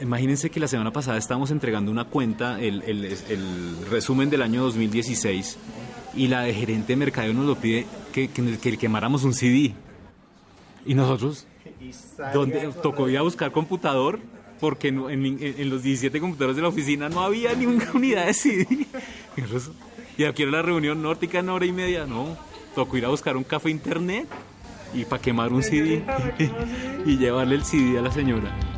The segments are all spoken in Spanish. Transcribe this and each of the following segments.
Imagínense que la semana pasada estábamos entregando una cuenta, el, el, resumen del año 2016, y la de gerente de mercadeo nos lo pide que, que, quemáramos un CD. Y nosotros, donde tocó ir a buscar computador, porque en, en, los 17 computadores de la oficina no había ni una unidad de CD. Y aquí era la reunión nórtica en hora y media, no. Tocó ir a buscar un café internet y para quemar un CD y llevarle el CD a la señora.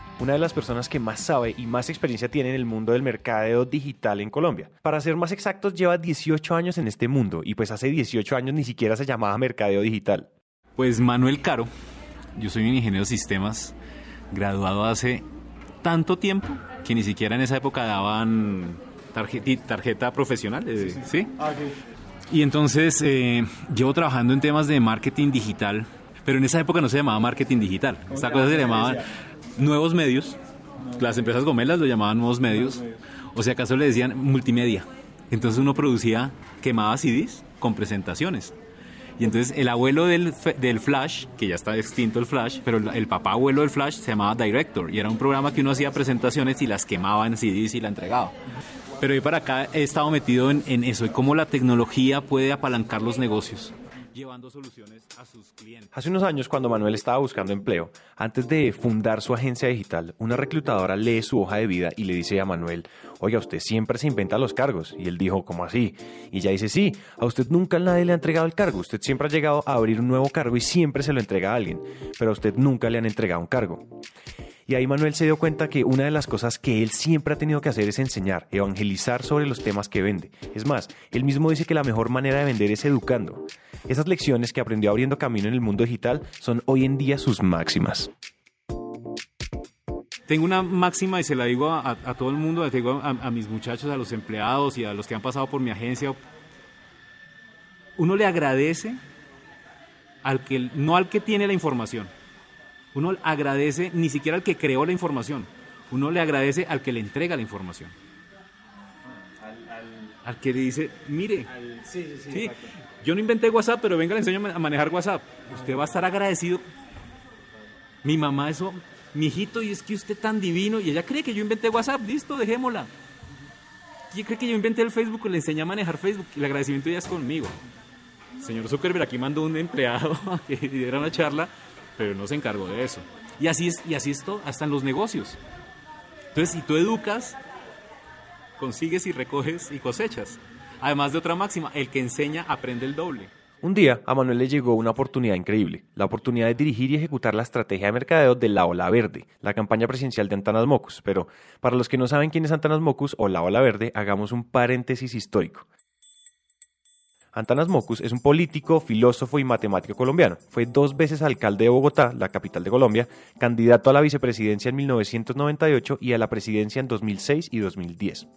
una de las personas que más sabe y más experiencia tiene en el mundo del mercadeo digital en Colombia. Para ser más exactos, lleva 18 años en este mundo y pues hace 18 años ni siquiera se llamaba mercadeo digital. Pues Manuel Caro, yo soy un ingeniero de sistemas graduado hace tanto tiempo que ni siquiera en esa época daban tarjeta, profesional, eh, ¿sí? Ah, y entonces eh, llevo trabajando en temas de marketing digital, pero en esa época no se llamaba marketing digital. Esta cosa se llamaba nuevos medios. Las empresas gomelas lo llamaban nuevos medios. O sea, acaso le decían multimedia. Entonces uno producía, quemaba CDs con presentaciones. Y entonces el abuelo del, del, Flash, que ya está extinto el Flash, pero el, papá abuelo del Flash se llamaba Director y era un programa que uno hacía presentaciones y las quemaba en CDs y la entregaba. Pero hoy para acá he estado metido en, en eso y cómo la tecnología puede apalancar los negocios llevando soluciones a sus clientes. Hace unos años, cuando Manuel estaba buscando empleo, antes de fundar su agencia digital, una reclutadora lee su hoja de vida y le dice a Manuel, oiga, usted siempre se inventa los cargos. Y él dijo, ¿cómo así? Y ella dice, sí, a usted nunca nadie le ha entregado el cargo. Usted siempre ha llegado a abrir un nuevo cargo y siempre se lo entrega a alguien, pero a usted nunca le han entregado un cargo. Y ahí Manuel se dio cuenta que una de las cosas que él siempre ha tenido que hacer es enseñar, evangelizar sobre los temas que vende. Es más, él mismo dice que la mejor manera de vender es educando. Esas lecciones que aprendió abriendo camino en el mundo digital son hoy en día sus máximas. Tengo una máxima y se la digo a, todo el mundo, la digo a, mis muchachos, a los empleados y a los que han pasado por mi agencia. Uno le agradece al que, no al que tiene la información, uno agradece ni siquiera al que creó la información, uno le agradece al que le entrega la información. Al, que le dice, mire, sí, sí, sí, yo no inventé WhatsApp, pero venga, le enseño a manejar WhatsApp. Usted va a estar agradecido. Mi mamá eso, mi hijito, y es que usted tan divino, y ella cree que yo inventé WhatsApp, listo, dejémosla. Y cree que yo inventé el Facebook, le enseñé a manejar Facebook, y el agradecimiento ya es conmigo. señor Zuckerberg aquí mandó un empleado a que diera una charla pero no se encargó de eso. Y así es, y así esto hasta en los negocios. Entonces, si tú educas, consigues y recoges y cosechas. Además de otra máxima, el que enseña aprende el doble. Un día a Manuel le llegó una oportunidad increíble, la oportunidad de dirigir y ejecutar la estrategia de mercadeo de La Ola Verde, la campaña presidencial de Antanas Mocus. Pero para los que no saben quién es Antanas Mocus o La Ola Verde, hagamos un paréntesis histórico. Antanas Mocus es un político, filósofo y matemático colombiano. Fue dos veces alcalde de Bogotá, la capital de Colombia, candidato a la vicepresidencia en 1998 y a la presidencia en 2006 y 2010.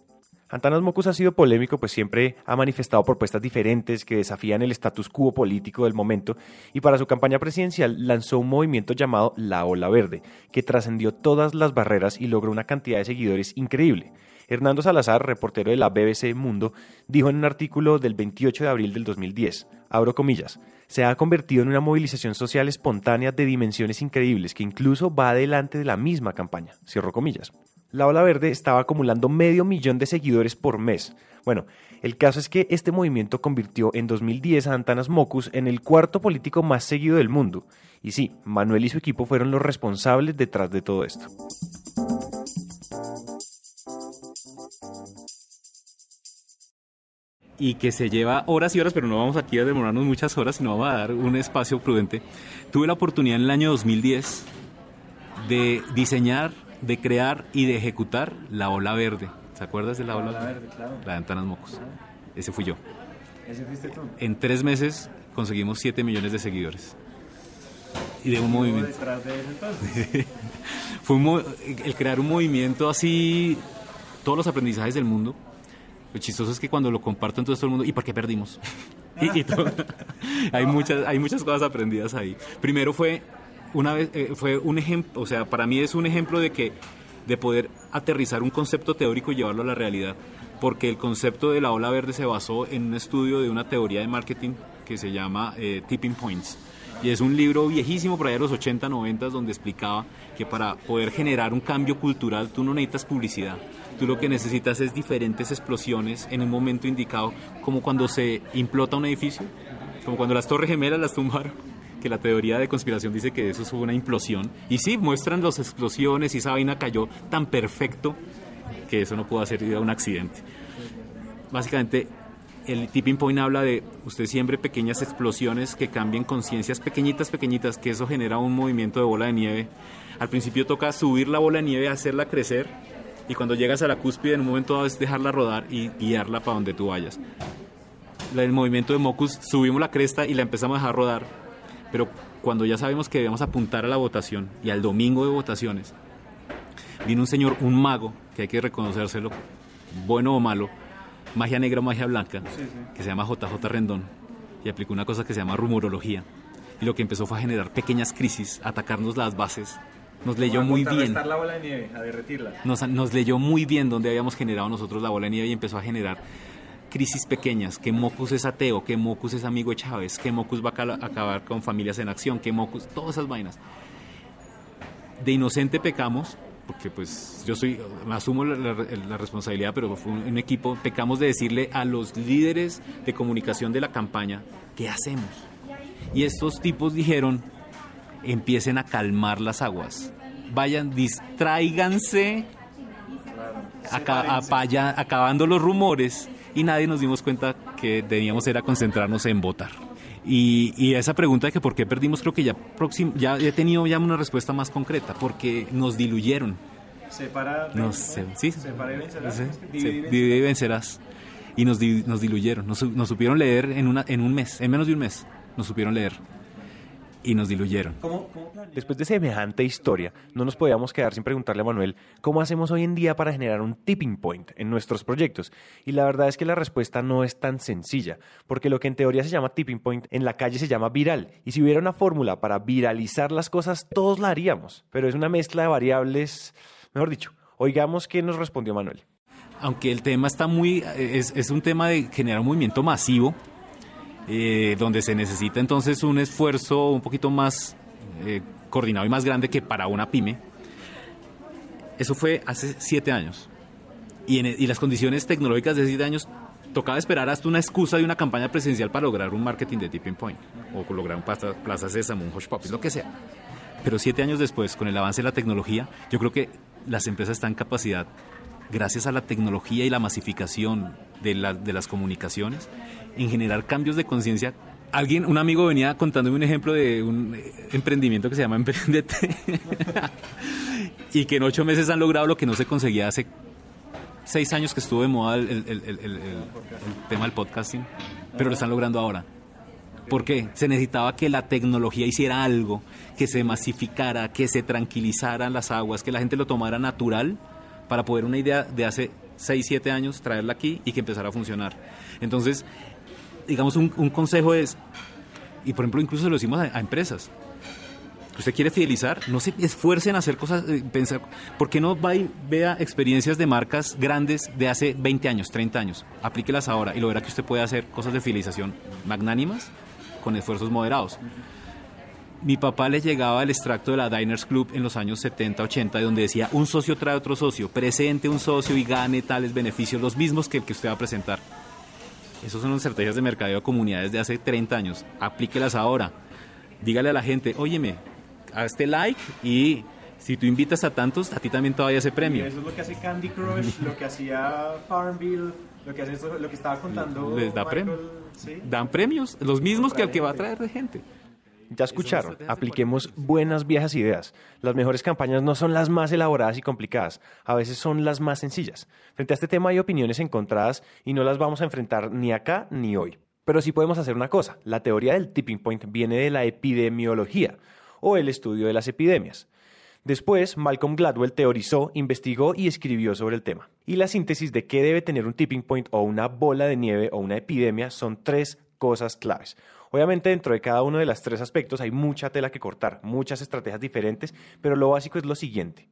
Antanas Mocus ha sido polémico, pues siempre ha manifestado propuestas diferentes que desafían el status quo político del momento y para su campaña presidencial lanzó un movimiento llamado La Ola Verde, que trascendió todas las barreras y logró una cantidad de seguidores increíble. Hernando Salazar, reportero de la BBC Mundo, dijo en un artículo del 28 de abril del 2010, abro comillas, se ha convertido en una movilización social espontánea de dimensiones increíbles que incluso va adelante de la misma campaña, cierro comillas. La Ola Verde estaba acumulando medio millón de seguidores por mes. Bueno, el caso es que este movimiento convirtió en 2010 a Antanas Mocus en el cuarto político más seguido del mundo. Y sí, Manuel y su equipo fueron los responsables detrás de todo esto. Y que se lleva horas y horas, pero no vamos aquí a demorarnos muchas horas, sino vamos a dar un espacio prudente. Tuve la oportunidad en el año 2010 de diseñar, de crear y de ejecutar la ola verde. ¿Se acuerdas de la ola, verde? Claro. La de Antanas Mocos. Ese fui yo. ¿Ese fuiste tú? En tres meses conseguimos 7 millones de seguidores. Y de un movimiento. detrás de eso entonces? Fue el crear un movimiento así, todos los aprendizajes del mundo Lo chistoso es que cuando lo comparto entonces todo el mundo, ¿y por qué perdimos? y, y todo- hay, muchas, hay muchas cosas aprendidas ahí. Primero fue, una vez, eh, fue un ejemplo, o sea, para mí es un ejemplo de que de poder aterrizar un concepto teórico y llevarlo a la realidad. Porque el concepto de la ola verde se basó en un estudio de una teoría de marketing que se llama eh, Tipping Points. Y es un libro viejísimo, por allá de los 80, 90, donde explicaba que para poder generar un cambio cultural tú no necesitas publicidad. Tú lo que necesitas es diferentes explosiones en un momento indicado, como cuando se implota un edificio, como cuando las torres gemelas las tumbaron, que la teoría de conspiración dice que eso fue una implosión. Y sí, muestran las explosiones y esa vaina cayó tan perfecto que eso no pudo hacer un accidente. Básicamente, el tipping point habla de usted siempre pequeñas explosiones que cambien conciencias pequeñitas, pequeñitas, que eso genera un movimiento de bola de nieve. Al principio toca subir la bola de nieve, hacerla crecer, y cuando llegas a la cúspide, en un momento dado es dejarla rodar y guiarla para donde tú vayas. El movimiento de Mocus, subimos la cresta y la empezamos a dejar rodar, pero cuando ya sabemos que debemos apuntar a la votación y al domingo de votaciones, vino un señor, un mago, que hay que reconocérselo, bueno o malo, magia negra o magia blanca, que se llama JJ Rendón, y aplicó una cosa que se llama rumorología. Y lo que empezó fue a generar pequeñas crisis, atacarnos las bases. Nos leyó muy bien. la bola de nieve, a derretirla. Nos, nos leyó muy bien donde habíamos generado nosotros la bola de nieve y empezó a generar crisis pequeñas, que Mocus es ateo, que Mocus es amigo de Chávez, que Mocus va a acabar con familias en acción, que Mocus, todas esas vainas. De inocente pecamos, porque pues yo soy, me asumo la, la- la responsabilidad, pero fue un, un equipo, pecamos de decirle a los líderes de comunicación de la campaña, ¿qué hacemos? Y estos tipos dijeron, empiecen a calmar las aguas. Vayan, distráiganse, aca- apaya- acabando los rumores y nadie nos dimos cuenta que debíamos era concentrarnos en votar. Y, y esa pregunta de que por qué perdimos creo que ya, próxim- ya he tenido ya una respuesta más concreta, porque nos diluyeron. Separa. No sé, sí. Y vencerás. Sí, Divide y sí, vencerás. y vencerás. Y nos, nos diluyeron, nos, nos supieron leer en, una, en un mes, en menos de un mes, nos supieron leer. Y nos diluyeron. ¿Cómo, cómo planeas? Después de semejante historia, no nos podíamos quedar sin preguntarle a Manuel cómo hacemos hoy en día para generar un tipping point en nuestros proyectos. Y la verdad es que la respuesta no es tan sencilla, porque lo que en teoría se llama tipping point, en la calle se llama viral. Y si hubiera una fórmula para viralizar las cosas, todos la haríamos. Pero es una mezcla de variables, mejor dicho, oigamos qué nos respondió Manuel. aunque el tema está muy, es, es un tema de generar un movimiento masivo, eh, donde se necesita entonces un esfuerzo un poquito más eh, coordinado y más grande que para una pyme. Eso fue hace siete años. Y, en- y las condiciones tecnológicas de siete años tocaba esperar hasta una excusa de una campaña presidencial para lograr un marketing de tipping point, o lograr un plaza, plaza Sésamo, un Hush Puppies, lo que sea. Pero siete años después, con el avance de la tecnología, yo creo que las empresas están en capacidad, gracias a la tecnología y la masificación de, la- de las comunicaciones, en generar cambios de conciencia. Alguien, un amigo venía contándome un ejemplo de un eh, emprendimiento que se llama Emprendete y que en ocho meses han logrado lo que no se conseguía hace seis años que estuvo de moda el- el tema del podcasting, pero lo están logrando ahora. ¿Por qué? Se necesitaba que la tecnología hiciera algo, que se masificara, que se tranquilizaran las aguas, que la gente lo tomara natural para poder una idea de hace 6, 7 años traerla aquí y que empezara a funcionar. Entonces, digamos, un, consejo es, y por ejemplo incluso se lo decimos a, empresas, usted quiere fidelizar, no se esfuercen en hacer cosas, eh, pensar, ¿por qué no va y vea experiencias de marcas grandes de hace 20 años, 30 años? Aplíquelas ahora y lo verá que usted puede hacer cosas de fidelización magnánimas con esfuerzos moderados. Mi papá le llegaba el extracto de la Diners Club en los años 70, 80, donde decía un socio trae otro socio, presente un socio y gane tales beneficios, los mismos que el que usted va a presentar. Esas son estrategias de mercadeo de comunidades de hace 30 años. Aplíquelas ahora. Dígale a la gente, óyeme, hazte like y si tú invitas a tantos, a ti también vaya ese Y premio. eso es lo que hace Candy Crush, lo que hacía Farmville, lo que hace esto- lo que estaba contando. Les da Michael, premio. ¿sí? Dan premios, los mismos que el que va a traer de gente. Ya escucharon, apliquemos buenas viejas ideas. Las mejores campañas no son las más elaboradas y complicadas, a veces son las más sencillas. Frente a este tema hay opiniones encontradas y no las vamos a enfrentar ni acá ni hoy. Pero sí podemos hacer una cosa, la teoría del tipping point viene de la epidemiología o el estudio de las epidemias. Después, Malcolm Gladwell teorizó, investigó y escribió sobre el tema. Y la síntesis de qué debe tener un tipping point o una bola de nieve o una epidemia son tres cosas claves. Obviamente dentro de cada uno de los tres aspectos hay mucha tela que cortar, muchas estrategias diferentes, pero lo básico es lo siguiente.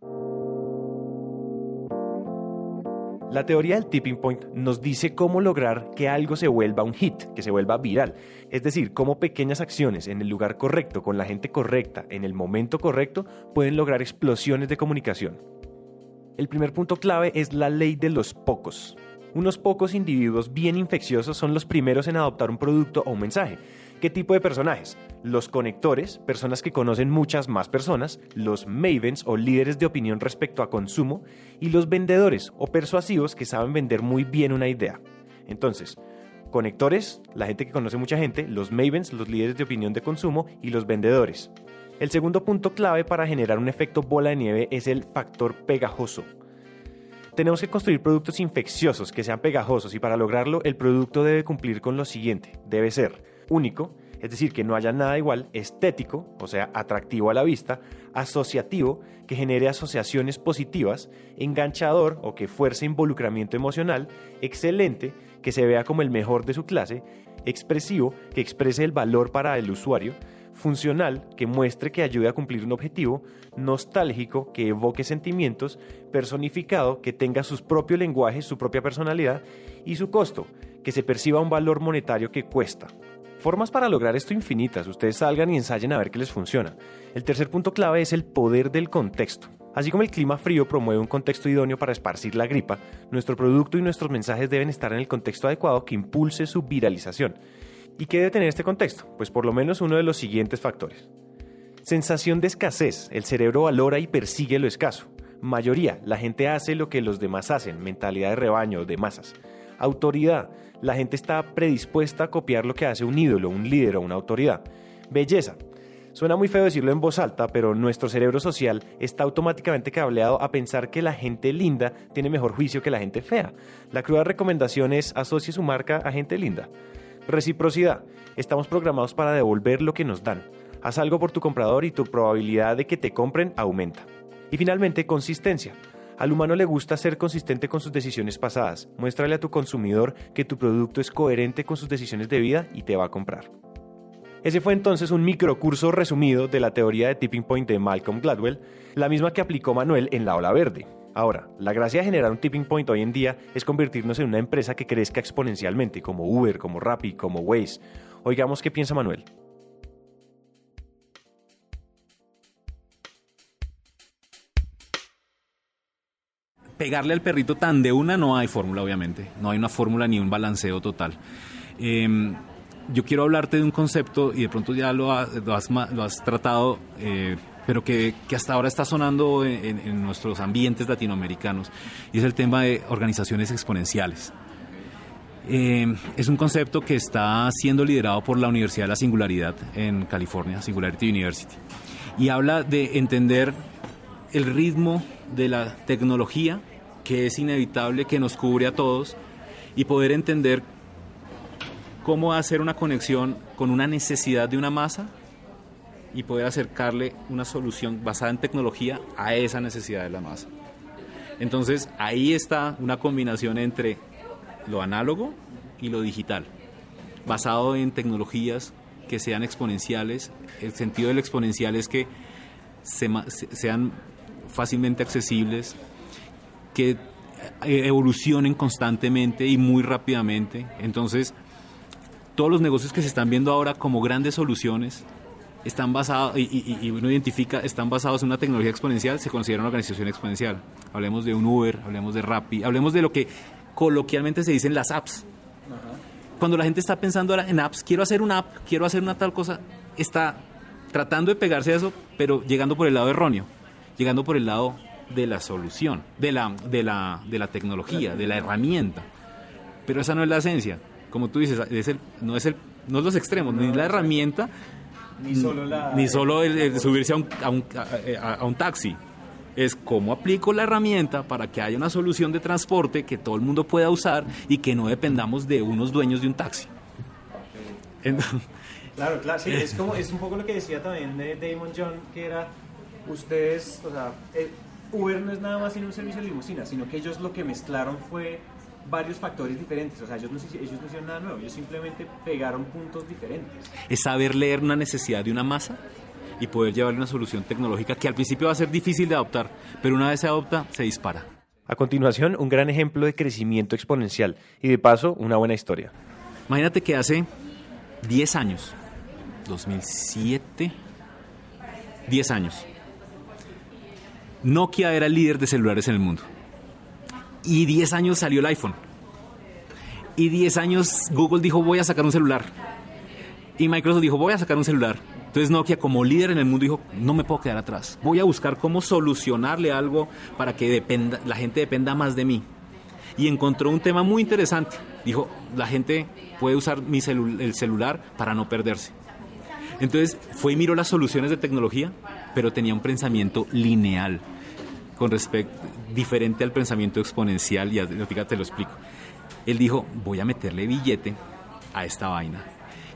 La teoría del tipping point nos dice cómo lograr que algo se vuelva un hit, que se vuelva viral. Es decir, cómo pequeñas acciones en el lugar correcto, con la gente correcta, en el momento correcto, pueden lograr explosiones de comunicación. El primer punto clave es la ley de los pocos. Unos pocos individuos bien infecciosos son los primeros en adoptar un producto o un mensaje. ¿Qué tipo de personajes? Los conectores, personas que conocen muchas más personas, los mavens o líderes de opinión respecto a consumo, y los vendedores o persuasivos que saben vender muy bien una idea. Entonces, conectores, la gente que conoce mucha gente, los mavens, los líderes de opinión de consumo, y los vendedores. El segundo punto clave para generar un efecto bola de nieve es el factor pegajoso. Tenemos que construir productos infecciosos que sean pegajosos y para lograrlo el producto debe cumplir con lo siguiente. Debe ser único, es decir, que no haya nada igual, estético, o sea, atractivo a la vista, asociativo, que genere asociaciones positivas, enganchador o que fuerce involucramiento emocional, excelente, que se vea como el mejor de su clase, expresivo, que exprese el valor para el usuario, funcional, que muestre que ayude a cumplir un objetivo, nostálgico, que evoque sentimientos, personificado, que tenga su propio lenguaje, su propia personalidad, y su costo, que se perciba un valor monetario que cuesta. Formas para lograr esto infinitas, ustedes salgan y ensayen a ver qué les funciona. El tercer punto clave es el poder del contexto. Así como el clima frío promueve un contexto idóneo para esparcir la gripa, nuestro producto y nuestros mensajes deben estar en el contexto adecuado que impulse su viralización. ¿Y qué debe tener este contexto? Pues por lo menos uno de los siguientes factores. Sensación de escasez. El cerebro valora y persigue lo escaso. Mayoría. La gente hace lo que los demás hacen. Mentalidad de rebaño, de masas. Autoridad. La gente está predispuesta a copiar lo que hace un ídolo, un líder o una autoridad. Belleza. Suena muy feo decirlo en voz alta, pero nuestro cerebro social está automáticamente cableado a pensar que la gente linda tiene mejor juicio que la gente fea. La cruda recomendación es asocie su marca a gente linda. Reciprocidad. Estamos programados para devolver lo que nos dan. Haz algo por tu comprador y tu probabilidad de que te compren aumenta. Y finalmente, consistencia. Al humano le gusta ser consistente con sus decisiones pasadas. Muéstrale a tu consumidor que tu producto es coherente con sus decisiones de vida y te va a comprar. Ese fue entonces un microcurso resumido de la teoría de tipping point de Malcolm Gladwell, la misma que aplicó Manuel en la ola verde. Ahora, la gracia de generar un tipping point hoy en día es convertirnos en una empresa que crezca exponencialmente, como Uber, como Rappi, como Waze. Oigamos qué piensa Manuel. Pegarle al perrito tan de una no hay fórmula, obviamente. No hay una fórmula ni un balanceo total. Em, yo quiero hablarte de un concepto y de pronto ya lo, has, tratado, eh, pero que, hasta ahora está sonando en, nuestros ambientes latinoamericanos, y es el tema de organizaciones exponenciales. Em, es un concepto que está siendo liderado por la Universidad de la Singularidad en California, Singularity University, y habla de entender el ritmo de la tecnología que es inevitable, que nos cubre a todos, y poder entender cómo hacer una conexión con una necesidad de una masa y poder acercarle una solución basada en tecnología a esa necesidad de la masa. Entonces ahí está una combinación entre lo análogo y lo digital, basado en tecnologías que sean exponenciales. El sentido del exponencial es que sean fácilmente accesibles, que eh, evolucionen constantemente y muy rápidamente. Entonces, todos los negocios que se están viendo ahora como grandes soluciones están basados, y, uno identifica, están basados en una tecnología exponencial, se considera una organización exponencial. Hablemos de un Uber, hablemos de Rappi, hablemos de lo que coloquialmente se dicen las apps. Cuando la gente está pensando ahora en apps, quiero hacer una app, quiero hacer una tal cosa, está tratando de pegarse a eso, pero llegando por el lado erróneo, llegando por el lado de la solución, de la, de la, de la tecnología, de la herramienta. Pero esa no es la esencia. Como tú dices, es el, no, es el, no es los extremos, ni la herramienta, ni solo, la, ni solo el, subirse a un, a, un, a, un taxi. Es cómo aplico la herramienta para que haya una solución de transporte que todo el mundo pueda usar y que no dependamos de unos dueños de un taxi. claro, claro, sí, es, como, es un poco lo que decía también de Damon John, que era ustedes, o sea, eh, Uber no es nada más sino un servicio de limusina, sino que ellos lo que mezclaron fue varios factores diferentes. O sea, ellos no, ellos no hicieron nada nuevo, ellos simplemente pegaron puntos diferentes. Es saber leer una necesidad de una masa y poder llevarle una solución tecnológica que al principio va a ser difícil de adoptar, pero una vez se adopta, se dispara. A continuación, un gran ejemplo de crecimiento exponencial y de paso, una buena historia. Imagínate que hace 10 años, 2007, 10 años, Nokia era el líder de celulares en el mundo. Y 10 años salió el iPhone. Y 10 años Google dijo voy a sacar un celular. Y Microsoft dijo voy a sacar un celular. Entonces Nokia como líder en el mundo dijo no me puedo quedar atrás. Voy a buscar cómo solucionarle algo para que dependa, la gente dependa más de mí y encontró un tema muy interesante. Dijo, la gente puede usar mi el celular para no perderse. Entonces fue y miró las soluciones de tecnología, pero tenía un pensamiento lineal, con respecto diferente al pensamiento exponencial y ahorita te lo explico. Él dijo, voy a meterle billete a esta vaina.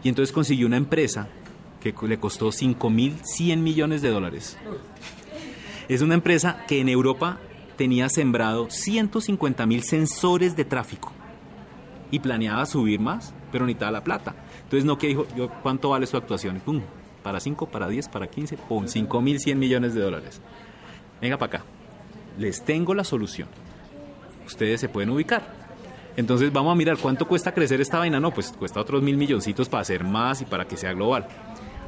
Y entonces consiguió una empresa que le costó 5.100 millones de dólares. Es una empresa que en Europa tenía sembrado 150 mil sensores de tráfico y planeaba subir más, pero necesitaba la plata. Entonces Nokia dijo, yo, ¿cuánto vale su actuación? Pum, para 5, para 10, para 15, pum, 5 mil 100 millones de dólares. Venga para acá, les tengo la solución. Ustedes se pueden ubicar. Entonces vamos a mirar cuánto cuesta crecer esta vaina. No, pues cuesta otros mil milloncitos para hacer más y para que sea global.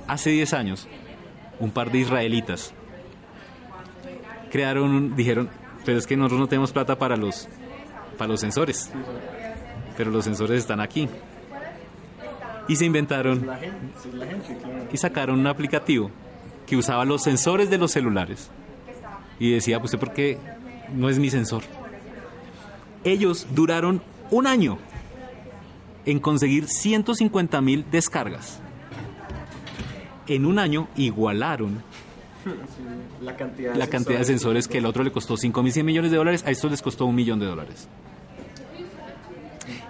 Hace 10 años, un par de israelitas crearon, dijeron, pero es que nosotros no tenemos plata para los, para los sensores, pero los sensores están aquí. Y se inventaron y sacaron un aplicativo que usaba los sensores de los celulares. Y decía, pues, ¿por qué no es mi sensor? Ellos duraron un año en conseguir 150 mil descargas. En un año igualaron La cantidad, la cantidad de sensores que el otro le costó 5.100 millones de dólares, a estos les costó un millón de dólares.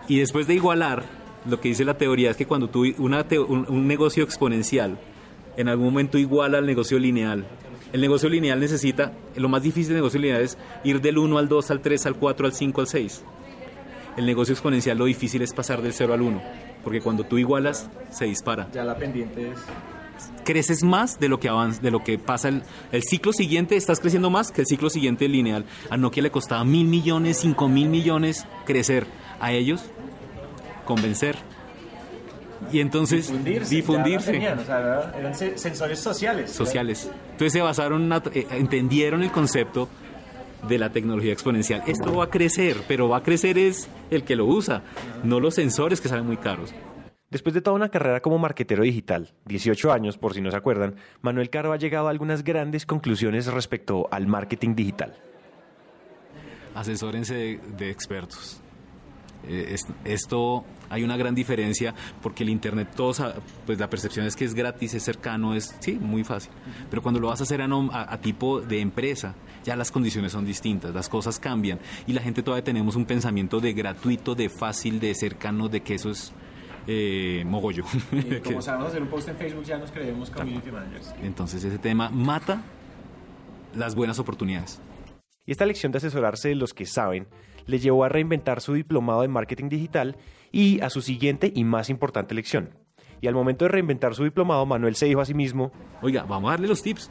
Y después de igualar, lo que dice la teoría es que cuando tú una un, un negocio exponencial, en algún momento iguala al negocio lineal. El negocio lineal necesita, lo más difícil del negocio lineal es ir del 1 al 2, al 3, al 4, al 5, al 6. El negocio exponencial lo difícil es pasar del 0 al 1, porque cuando tú igualas, se dispara Ya la pendiente es... creces más de lo que avanza, de lo que pasa el, el ciclo siguiente, estás creciendo más que el ciclo siguiente lineal. A Nokia le costaba mil millones, cinco mil millones crecer. A ellos, convencer. Y entonces, Difundirse. difundirse. ya la tenían, o sea, era- eran se- sensores sociales. sociales. Entonces se basaron, en una- eh, entendieron el concepto de la tecnología exponencial. Esto va a crecer, pero va a crecer es el que lo usa, no los sensores que salen muy caros. Después de toda una carrera como marquetero digital, 18 años por si no se acuerdan, Manuel Caro ha llegado a algunas grandes conclusiones respecto al marketing digital. asesórense de, de expertos. Eh, es- esto hay una gran diferencia porque el internet todos a- pues la percepción es que es gratis, es cercano, es sí, muy fácil. Pero cuando lo vas a hacer a, nom- a- a tipo de empresa, ya las condiciones son distintas, las cosas cambian y la gente todavía tenemos un pensamiento de gratuito, de fácil, de cercano, de que eso es eh, mogollo. Y como sabemos hacer un post en Facebook, ya nos creemos community managers. Entonces ese tema mata las buenas oportunidades. Y esta lección de asesorarse de los que saben le llevó a reinventar su diplomado en marketing digital y a su siguiente y más importante lección. Y al momento de reinventar su diplomado, Manuel se dijo a sí mismo, Oiga, vamos a darle los tips,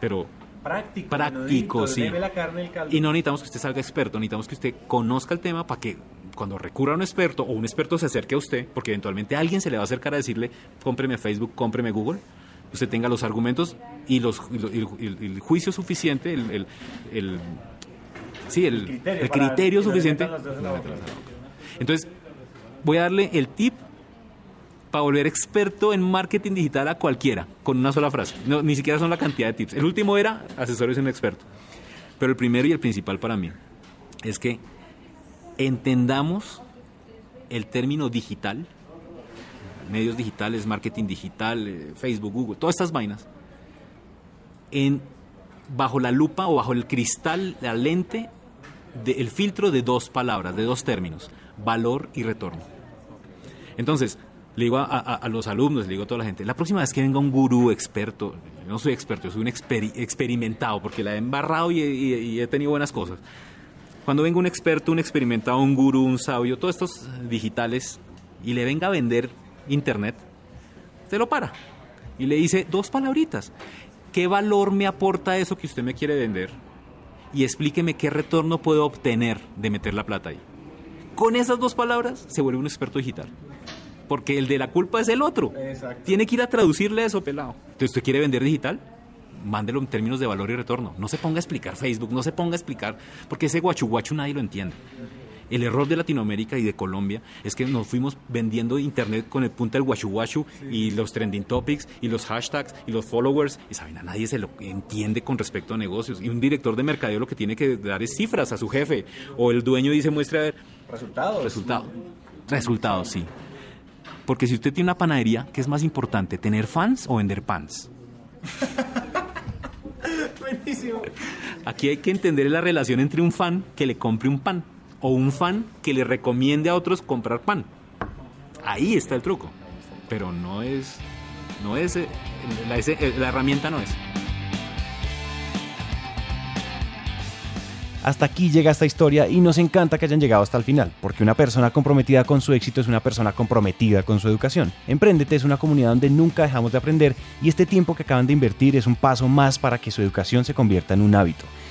pero Práctico. Práctico, sí. la carne el caldo. Y no necesitamos que usted salga experto, necesitamos que usted conozca el tema para que cuando recurra a un experto o un experto se acerque a usted, porque eventualmente alguien se le va a acercar a decirle, cómpreme Facebook, cómpreme Google, usted tenga los argumentos y, los, y lo- y el, y el juicio suficiente, el, el- el- sí, el, criterio el criterio suficiente. en en. Entonces, voy a darle el tip para volver experto en marketing digital a cualquiera, con una sola frase. No, ni siquiera son la cantidad de tips. El último era asesores un experto. Pero el primero y el principal para mí es que entendamos el término digital, medios digitales, marketing digital, eh, Facebook, Google, todas estas vainas, en, bajo la lupa o bajo el cristal, la lente, del filtro de dos palabras, de dos términos, valor y retorno. Entonces, le digo a, los alumnos, le digo a toda la gente, la próxima vez que venga un gurú experto, no soy experto, yo soy un experimentado, porque la he embarrado y, he tenido buenas cosas. Cuando venga un experto, un experimentado, un gurú, un sabio, todos estos digitales, y le venga a vender internet, se lo para. Y le dice dos palabritas. ¿Qué valor me aporta eso que usted me quiere vender? Y explíqueme qué retorno puedo obtener de meter la plata ahí. Con esas dos palabras se vuelve un experto digital porque el de la culpa es el otro. Tiene que ir a traducirle eso, pelado. Entonces, ¿usted quiere vender digital? Mándelo en términos de valor y retorno. No se ponga a explicar Facebook, no se ponga a explicar, porque ese guachu guachu nadie lo entiende. El error de Latinoamérica y de Colombia es que nos fuimos vendiendo internet con el punto del guachu guachu y los trending topics y los hashtags y los followers. Y saben, a nadie se lo entiende con respecto a negocios. Y un director de mercadeo lo que tiene que dar es cifras a su jefe. O el dueño dice, muestra a ver. Resultados. Resultados. Resultados, sí. Porque si usted tiene una panadería, ¿qué es más importante, tener fans o vender pans? Buenísimo. Aquí hay que entender la relación entre un fan que le compre un pan o un fan que le recomiende a otros comprar pan. Ahí está el truco. Pero no es, no es, eh, la, eh, la herramienta no es. Hasta aquí llega esta historia y nos encanta que hayan llegado hasta el final, porque una persona comprometida con su éxito es una persona comprometida con su educación. Emprendete es una comunidad donde nunca dejamos de aprender y este tiempo que acaban de invertir es un paso más para que su educación se convierta en un hábito.